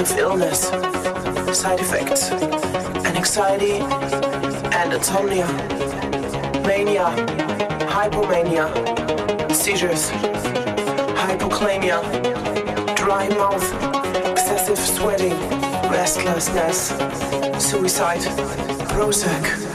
of illness, side effects, and anxiety and insomnia, mania, hypomania, seizures, hypokalemia, dry mouth, excessive sweating, restlessness, suicide, Prozac.